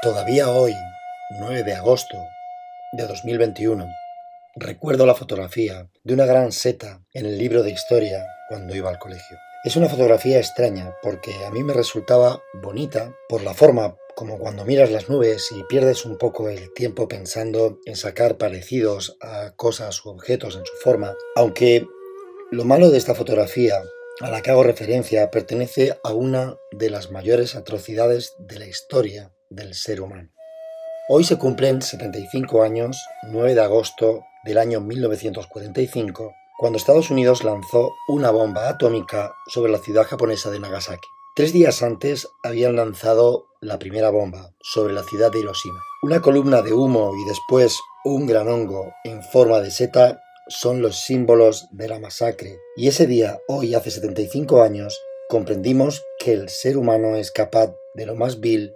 Todavía hoy, 9 de agosto de 2021, recuerdo la fotografía de una gran seta en el libro de historia cuando iba al colegio. Es una fotografía extraña porque a mí me resultaba bonita por la forma como cuando miras las nubes y pierdes un poco el tiempo pensando en sacar parecidos a cosas u objetos en su forma, aunque lo malo de esta fotografía a la que hago referencia pertenece a una de las mayores atrocidades de la historia del ser humano. Hoy se cumplen 75 años, 9 de agosto del año 1945, cuando Estados Unidos lanzó una bomba atómica sobre la ciudad japonesa de Nagasaki. Tres días antes habían lanzado la primera bomba sobre la ciudad de Hiroshima. Una columna de humo y después un gran hongo en forma de seta son los símbolos de la masacre. Y ese día, hoy hace 75 años, comprendimos que el ser humano es capaz de lo más vil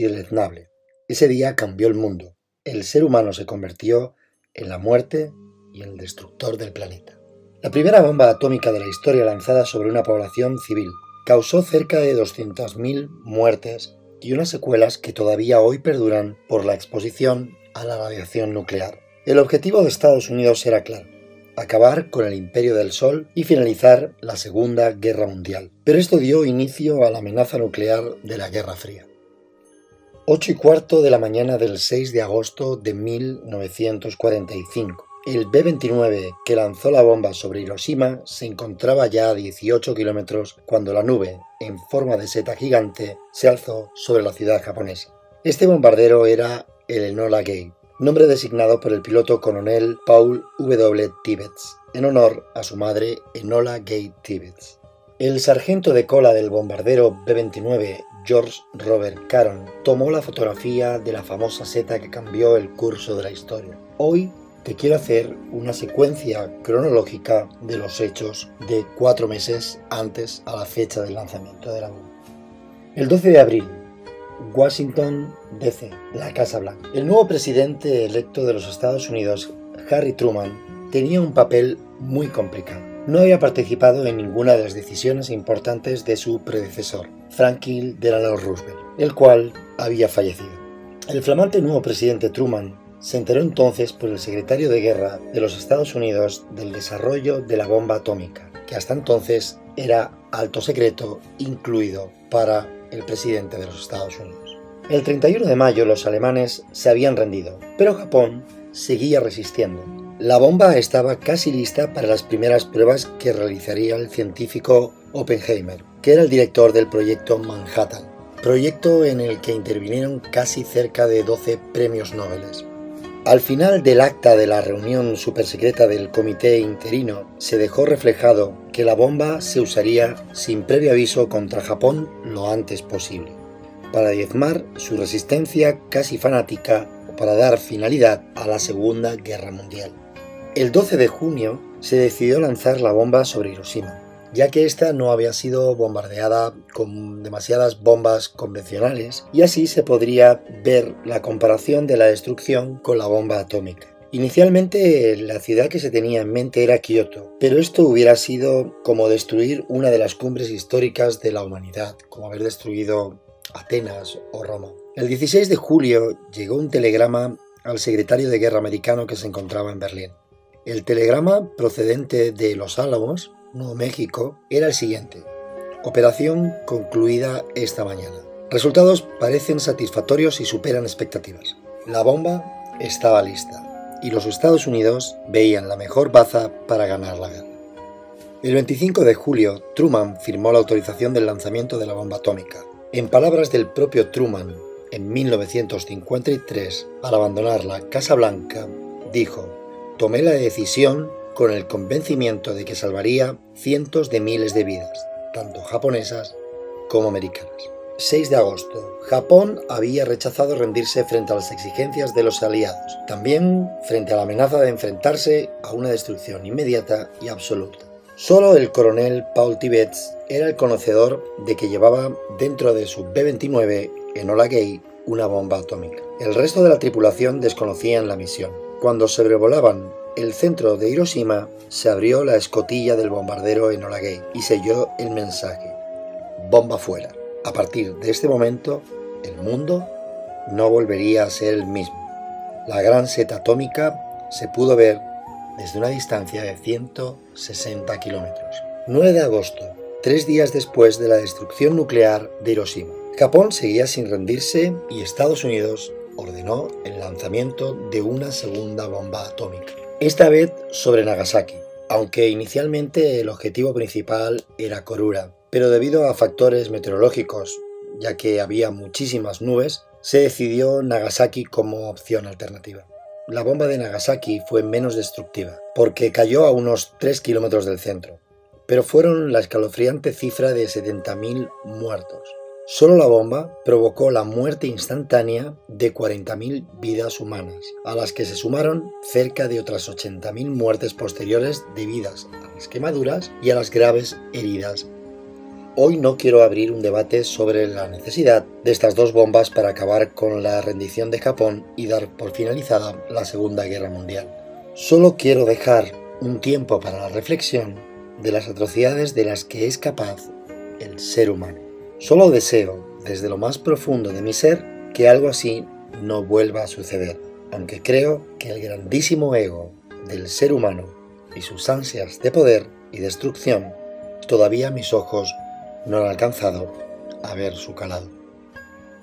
deleznable. Ese día cambió el mundo. El ser humano se convirtió en la muerte y el destructor del planeta. La primera bomba atómica de la historia lanzada sobre una población civil causó cerca de 200.000 muertes y unas secuelas que todavía hoy perduran por la exposición a la radiación nuclear. El objetivo de Estados Unidos era claro, acabar con el imperio del Sol y finalizar la Segunda Guerra Mundial. Pero esto dio inicio a la amenaza nuclear de la Guerra Fría. 8 y cuarto de la mañana del 6 de agosto de 1945. El B-29 que lanzó la bomba sobre Hiroshima se encontraba ya a 18 kilómetros cuando la nube, en forma de seta gigante, se alzó sobre la ciudad japonesa. Este bombardero era el Enola Gay, nombre designado por el piloto coronel Paul W. Tibbets, en honor a su madre Enola Gay Tibbets. El sargento de cola del bombardero B-29, George Robert Caron, tomó la fotografía de la famosa seta que cambió el curso de la historia. Hoy te quiero hacer una secuencia cronológica de los hechos de cuatro meses antes a la fecha del lanzamiento de la bomba. El 12 de abril, Washington, D.C., la Casa Blanca. El nuevo presidente electo de los Estados Unidos, Harry Truman, tenía un papel muy complicado. No había participado en ninguna de las decisiones importantes de su predecesor, Franklin Delano Roosevelt, el cual había fallecido. El flamante nuevo presidente Truman se enteró entonces por el secretario de guerra de los Estados Unidos del desarrollo de la bomba atómica, que hasta entonces era alto secreto incluido para el presidente de los Estados Unidos. El 31 de mayo los alemanes se habían rendido, pero Japón seguía resistiendo. La bomba estaba casi lista para las primeras pruebas que realizaría el científico Oppenheimer, que era el director del proyecto Manhattan, proyecto en el que intervinieron casi cerca de 12 premios Nobel. Al final del acta de la reunión supersecreta del comité interino, se dejó reflejado que la bomba se usaría sin previo aviso contra Japón lo antes posible, para diezmar su resistencia casi fanática o para dar finalidad a la Segunda Guerra Mundial. El 12 de junio se decidió lanzar la bomba sobre Hiroshima, ya que ésta no había sido bombardeada con demasiadas bombas convencionales y así se podría ver la comparación de la destrucción con la bomba atómica. Inicialmente la ciudad que se tenía en mente era Kioto, pero esto hubiera sido como destruir una de las cumbres históricas de la humanidad, como haber destruido Atenas o Roma. El 16 de julio llegó un telegrama al secretario de guerra americano que se encontraba en Berlín. El telegrama procedente de Los Álamos Nuevo México era el siguiente. Operación concluida esta mañana. Resultados parecen satisfactorios y superan expectativas. La bomba estaba lista y los Estados Unidos veían la mejor baza para ganar la guerra. El 25 de julio, Truman firmó la autorización del lanzamiento de la bomba atómica. En palabras del propio Truman, en 1953, al abandonar la Casa Blanca, dijo, tomé la decisión con el convencimiento de que salvaría cientos de miles de vidas, tanto japonesas como americanas. 6 de agosto. Japón había rechazado rendirse frente a las exigencias de los aliados, también frente a la amenaza de enfrentarse a una destrucción inmediata y absoluta. Solo el coronel Paul Tibbets era el conocedor de que llevaba dentro de su B-29 Enola Gay una bomba atómica. El resto de la tripulación desconocían la misión. Cuando sobrevolaban el centro de Hiroshima se abrió la escotilla del bombardero Enola Gay y selló el mensaje: bomba fuera. A partir de este momento, el mundo no volvería a ser el mismo. La gran seta atómica se pudo ver desde una distancia de 160 kilómetros. 9 de agosto, tres días después de la destrucción nuclear de Hiroshima. Japón seguía sin rendirse y Estados Unidos ordenó el lanzamiento de una segunda bomba atómica, esta vez sobre Nagasaki, aunque inicialmente el objetivo principal era Korura, pero debido a factores meteorológicos, ya que había muchísimas nubes, se decidió Nagasaki como opción alternativa. La bomba de Nagasaki fue menos destructiva, porque cayó a unos 3 kilómetros del centro, pero fueron la escalofriante cifra de 70.000 muertos. Solo la bomba provocó la muerte instantánea de 40.000 vidas humanas, a las que se sumaron cerca de otras 80.000 muertes posteriores debidas a las quemaduras y a las graves heridas. Hoy no quiero abrir un debate sobre la necesidad de estas dos bombas para acabar con la rendición de Japón y dar por finalizada la Segunda Guerra Mundial. Solo quiero dejar un tiempo para la reflexión de las atrocidades de las que es capaz el ser humano. Solo deseo, desde lo más profundo de mi ser, que algo así no vuelva a suceder, aunque creo que el grandísimo ego del ser humano y sus ansias de poder y destrucción, todavía mis ojos no han alcanzado a ver su calado.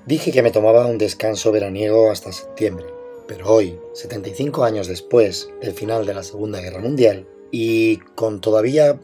Dije que me tomaba un descanso veraniego hasta septiembre, pero hoy, 75 años después del final de la Segunda Guerra Mundial, y con todavía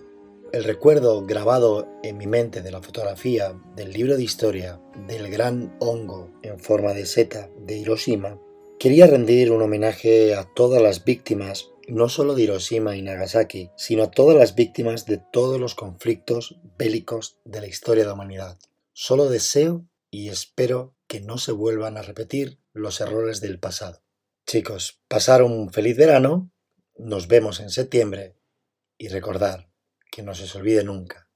el recuerdo grabado en mi mente de la fotografía del libro de historia del gran hongo en forma de seta de Hiroshima, quería rendir un homenaje a todas las víctimas, no solo de Hiroshima y Nagasaki, sino a todas las víctimas de todos los conflictos bélicos de la historia de la humanidad. Solo deseo y espero que no se vuelvan a repetir los errores del pasado. Chicos, pasar un feliz verano, nos vemos en septiembre y recordar que no se os olvide nunca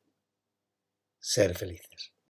ser felices.